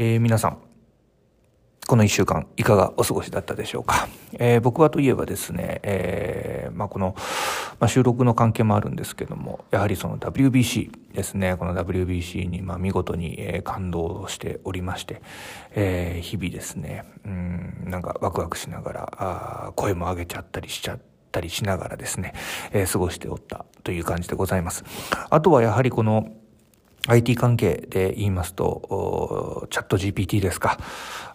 えー、皆さん、この1週間いかがお過ごしだったでしょうか？えー、僕はといえばですね、えー、まあ、この、まあ、収録の関係もあるんですけども、やはりその WBC ですね、この WBC にま見事に、え感動しておりまして、え、日々ですね、うん、なんかワクワクしながら、あ声も上げちゃったりしちゃったりしながらですね、え過ごしておったという感じでございます。あとはやはりこの、IT 関係で言いますと、チャット GPT ですか。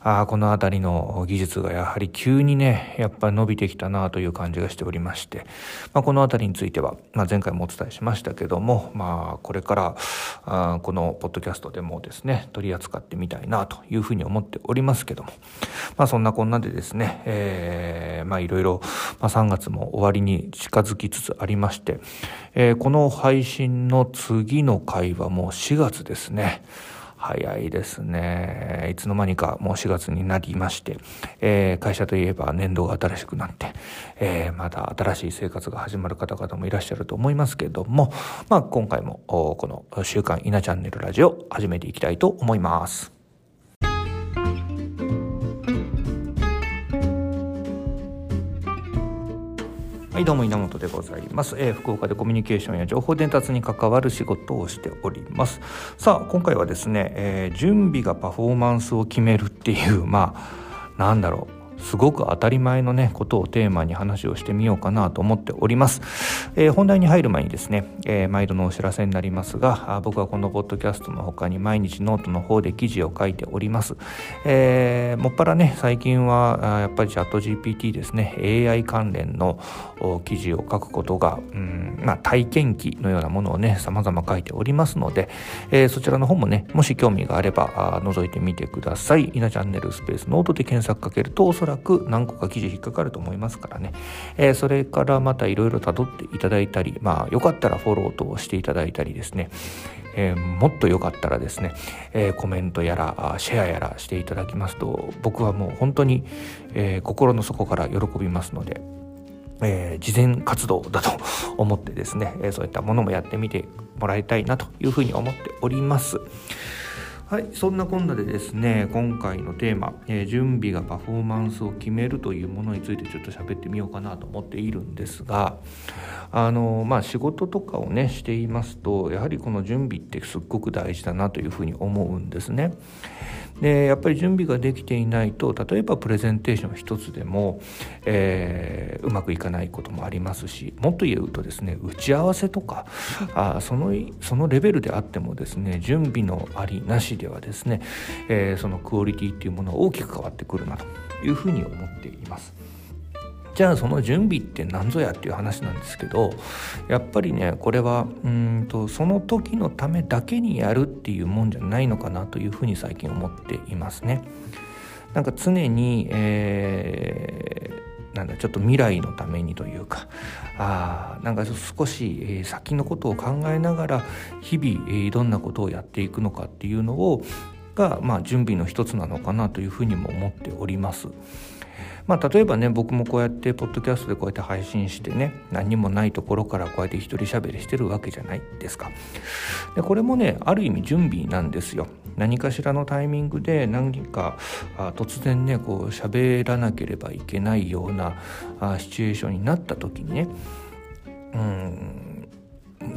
あこのあたりの技術がやはり急にね、やっぱり伸びてきたなという感じがしておりまして、まあ、このあたりについては、まあ、前回もお伝えしましたけども、まあ、これからあこのポッドキャストでもですね、取り扱ってみたいなというふうに思っておりますけども、まあ、そんなこんなでですね、えー、まあ、いろいろ、まあ、3月も終わりに近づきつつありまして、えー、この配信の次の回はもう4月ですね。早いですね。いつの間にかもう4月になりまして、えー、会社といえば年度が新しくなって、えー、まだ新しい生活が始まる方々もいらっしゃると思いますけども、まあ今回もこの週刊稲チャンネルラジオ始めていきたいと思います。はいどうも稲本でございます、えー、福岡でコミュニケーションや情報伝達に関わる仕事をしております。さあ今回はですね、えー、準備がパフォーマンスを決めるっていうまあなんだろう。すごく当たり前のねことをテーマに話をしてみようかなと思っております、えー、本題に入る前にですね、えー、毎度のお知らせになりますが僕はこのポッドキャストの他に毎日ノートの方で記事を書いております、えー、もっぱらね最近はやっぱりチャット GPT ですね AI 関連の記事を書くことが、うんまあ、体験記のようなものをね様々書いておりますので、えー、そちらの方もねもし興味があれば覗いてみてください。稲チャンネルスペースノートで検索かけるとおそらくらく何個か記事引っかかると思いますからね、えー、それからまたいろいろ辿っていただいたり、まあよかったらフォローとしていただいたりですね、えー、もっとよかったらですね、えー、コメントやらシェアやらしていただきますと僕はもう本当に、えー、心の底から喜びますので、えー、事前活動だと思ってですね、えそういったものもやってみてもらいたいなというふうに思っております。はい、そんなこんなでですね、今回のテーマ、えー、準備がパフォーマンスを決めるというものについてちょっと喋ってみようかなと思っているんですが、あの、まあ仕事とかをね、していますと、やはりこの準備ってすっごく大事だなというふうに思うんですね。でやっぱり準備ができていないと例えばプレゼンテーション一つでも、えー、うまくいかないこともありますしもっと言うとですね打ち合わせとかあそのそのレベルであってもですね準備のありなしではですね、えー、そのクオリティっていうものは大きく変わってくるなというふうに思っています。じゃあその準備って何ぞやっていう話なんですけどやっぱりねこれはうんとその時のためだけにやるっていうもんじゃないのかなというふうに最近思っていますね。なんか常に、えー、なんだちょっと未来のためにというかあなんか少し、えー、先のことを考えながら日々、えー、どんなことをやっていくのかっていうのをが、まあ、準備の一つなのかなというふうにも思っております。まあ、例えばね僕もこうやってポッドキャストでこうやって配信してね何もないところからこうやって一人喋りしてるわけじゃないですか。でこれもねある意味準備なんですよ。何かしらのタイミングで何か突然ねこう喋らなければいけないようなシチュエーションになった時にねうん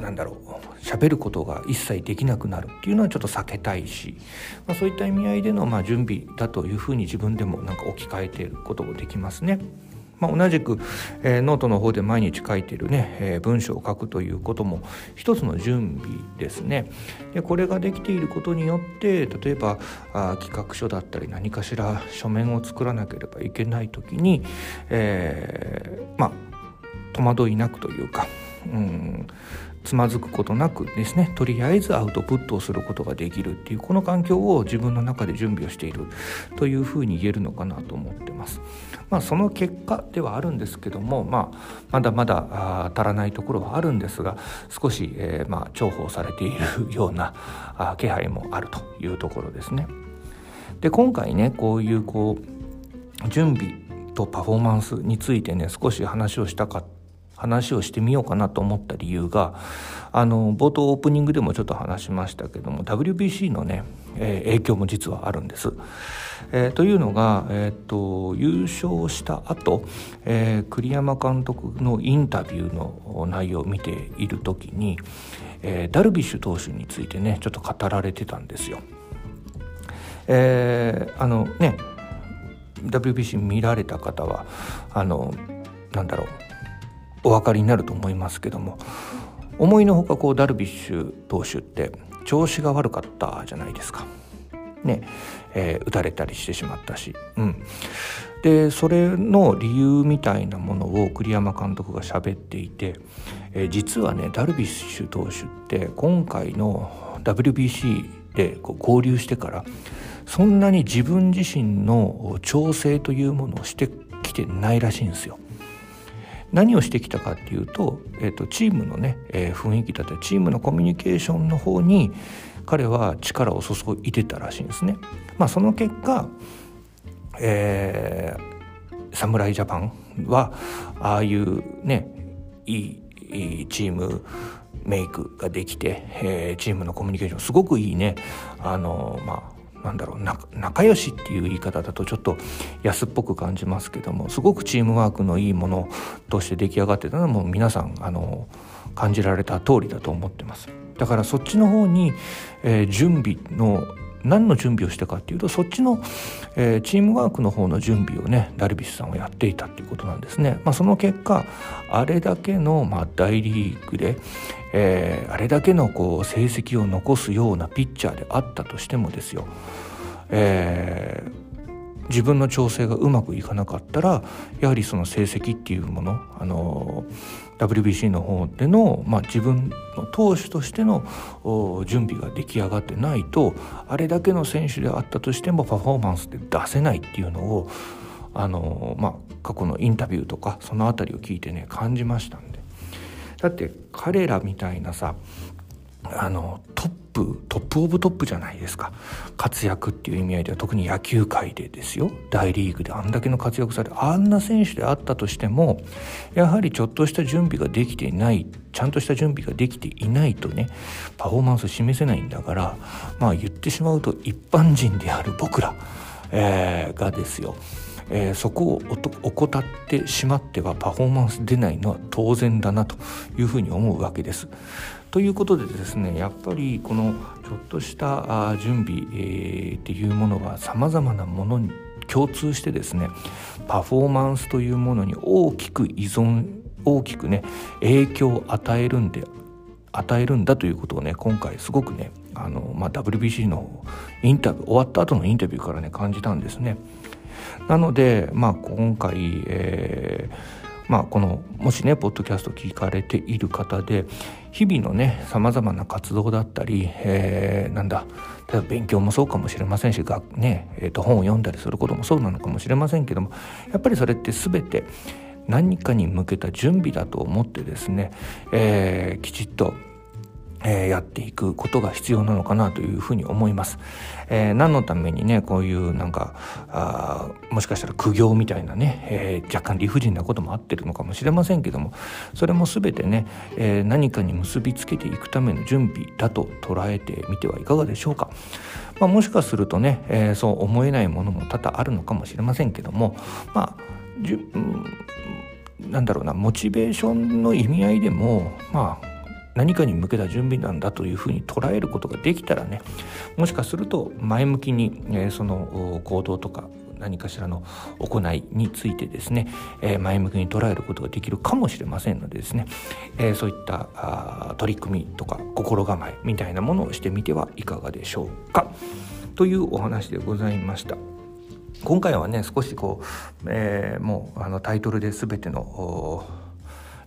なんだろう喋ることが一切できなくなるっていうのはちょっと避けたいし、まあ、そういった意味合いでのまあ準備だというふうに自分でもなんか置き換えていることもできますね。まあ、同じく、えー、ノートの方で毎日書いてるね、えー、文章を書くということも一つの準備ですね。でこれができていることによって例えばあ企画書だったり何かしら書面を作らなければいけない時に、えー、まあ戸惑いなくというか、うん、つまずくことなくですねとりあえずアウトプットをすることができるっていうこの環境を自分の中で準備をしているというふうに言えるのかなと思ってます。まあ、その結果ではあるんですけども、まあ、まだまだ足らないところはあるんですが少し、えー、まあ、重宝されているようなあ気配もあるというところですね。で今回ねこういうこう準備とパフォーマンスについてね少し話をしたかった話をしてみようかなと思った理由があの冒頭オープニングでもちょっと話しましたけども WBC のねえー、影響も実はあるんです。えー、というのが、えーと、優勝した後、えー、栗山監督のインタビューの内容を見ている時に、えー、ダルビッシュ投手についてねちょっと語られてたんですよ。えー、あのね WBC 見られた方はあのなんだろうお分かりになると思いますけども思いのほかこうダルビッシュ投手って調子が悪かったじゃないですか。ねえー、打たれたりしてしまったし、うん、でそれの理由みたいなものを栗山監督が喋っていて、えー、実はねダルビッシュ投手って今回の WBC でこう合流してからそんなに自分自身の調整というものをしてきてないらしいんですよ。何をしてきたかっていうと,、えーと、チームのね、えー、雰囲気だったりチームのコミュニケーションの方に彼は力を注いでたらしいんですね。まあ、その結果、えー、侍ジャパンはああいうねいいいいチームメイクができて、えー、チームのコミュニケーションすごくいいねあのまあなんだろう仲良しっていう言い方だとちょっと安っぽく感じますけどもすごくチームワークのいいものとして出来上がってたのはもう皆さんあの感じられた通りだと思ってます。だからそっちの方に、えー、準備の何の準備をしたかっていうとそっちの、えー、チームワークの方の準備をねダルビッシュさんはやっていたっていうことなんですね。まあ、その結果あれだけの、まあ、大リーグで、えー、あれだけのこう成績を残すようなピッチャーであったとしてもですよ、えー、自分の調整がうまくいかなかったらやはりその成績っていうものあの WBC の方での、まあ、自分の投手としての準備が出来上がってないとあれだけの選手であったとしてもパフォーマンスで出せないっていうのをあの、まあ、過去のインタビューとかその辺りを聞いてね感じましたんで。だって彼らみたいなさあのトップトップオブトップじゃないですか。活躍っていう意味合いでは特に野球界でですよ。大リーグであんだけの活躍されあんな選手であったとしてもやはりちょっとした準備ができていないちゃんとした準備ができていないとねパフォーマンス示せないんだからまあ言ってしまうと一般人である僕ら、えー、がですよ。えー、そこを怠ってしまってはパフォーマンス出ないのは当然だなというふうに思うわけです。ということでですねやっぱりこのちょっとした準備、えー、っていうものはさまざまなものに共通してですねパフォーマンスというものに大きく依存大きくね影響を与えるんで与えるんだということをね今回すごくねあの、まあ、WBC のインタビュー終わった後のインタビューからね感じたんですね。なので、まあ、今回、えーまあ、このもしねポッドキャスト聞かれている方で日々のねさまざまな活動だったり、えー、なんだ例えば勉強もそうかもしれませんしが、ねえー、と本を読んだりすることもそうなのかもしれませんけどもやっぱりそれって全て何かに向けた準備だと思ってですね、えー、きちっとえー、やっていくことが必要なのかなというふうに思います。えー、何のためにねこういうなんかあもしかしたら苦行みたいなね、えー、若干理不尽なこともあってるのかもしれませんけどもそれも全てね、え何かに結びつけていくための準備だと捉えてみてはいかがでしょうか。まあ、もしかするとね、えそう思えないものも多々あるのかもしれませんけどもまあじゅ、うん、なんだろうなモチベーションの意味合いでもまあ何かに向けた準備なんだというふうに捉えることができたらねもしかすると前向きに、えー、その行動とか何かしらの行いについてですね、えー、前向きに捉えることができるかもしれませんのでですね、えー、そういったあ取り組みとか心構えみたいなものをしてみてはいかがでしょうかというお話でございました。今回はね少しこう、えー、もうあのタイトルで全ての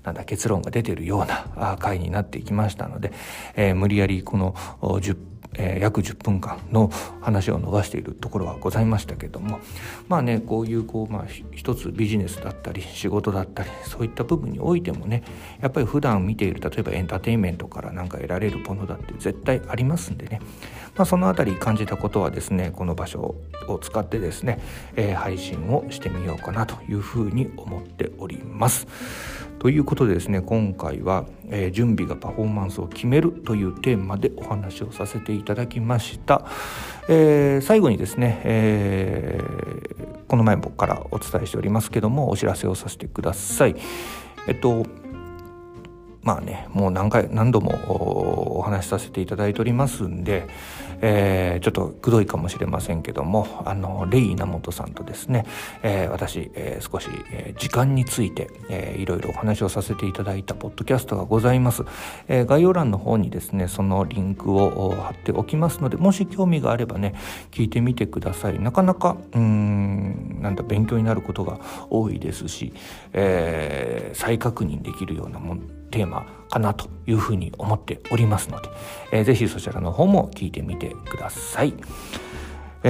なんだ結論が出てるような回になっていきましたので、えー、無理やりこの10えー、約10分間の話を逃しているところはございましたけどもまあねこういうこう、まあ、一つビジネスだったり仕事だったりそういった部分においてもねやっぱり普段見ている例えばエンターテインメントから何か得られるものだって絶対ありますんでね、まあ、その辺り感じたことはですねこの場所を使ってですね、えー、配信をしてみようかなというふうに思っております。ということでですね今回は、えー、準備がパフォーマンスを決めるというテーマでお話をさせていただきました、えー、最後にですね、えー、この前僕からお伝えしておりますけどもお知らせをさせてください。えっとまあねもう何回何度もお話しさせていただいておりますんで、えー、ちょっとくどいかもしれませんけどもあのレイ稲本さんとですね、えー、私、えー、少し、え時間について、えー、いろいろお話をさせていただいたポッドキャストがございます、え概要欄の方にですねそのリンクを貼っておきますのでもし興味があればね聞いてみてください。なかなかうんなんだ勉強になることが多いですし、え再確認できるようなもんテーマかなというふうに思っておりますので、えー、ぜひそちらの方も聞いてみてください。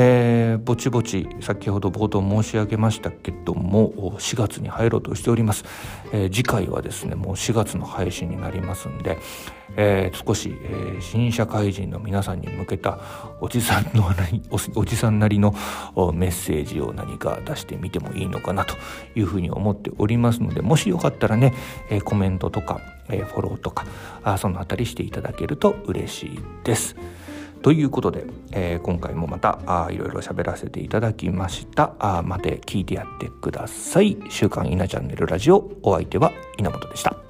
えー、ぼちぼち先ほど冒頭申し上げましたけども4月に入ろうとしております、えー、次回はですねもう4月の配信になりますんで、えー、少し、えー、新社会人の皆さんに向けたおじさんのおじさんなりのメッセージを何か出してみてもいいのかなというふうに思っておりますのでもしよかったらね、え、コメントとか、え、フォローとかあそのあたりしていただけると嬉しいです。ということで、えー、今回もまたあいろいろ喋らせていただきましたあまて聞いてやってください「週刊稲チャンネルラジオ」お相手は稲本でした。